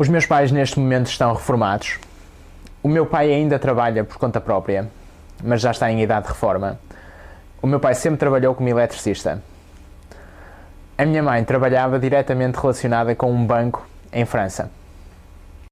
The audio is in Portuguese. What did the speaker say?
Os meus pais neste momento estão reformados. O meu pai ainda trabalha por conta própria, mas já está em idade de reforma. O meu pai sempre trabalhou como eletricista. A minha mãe trabalhava diretamente relacionada com um banco em França.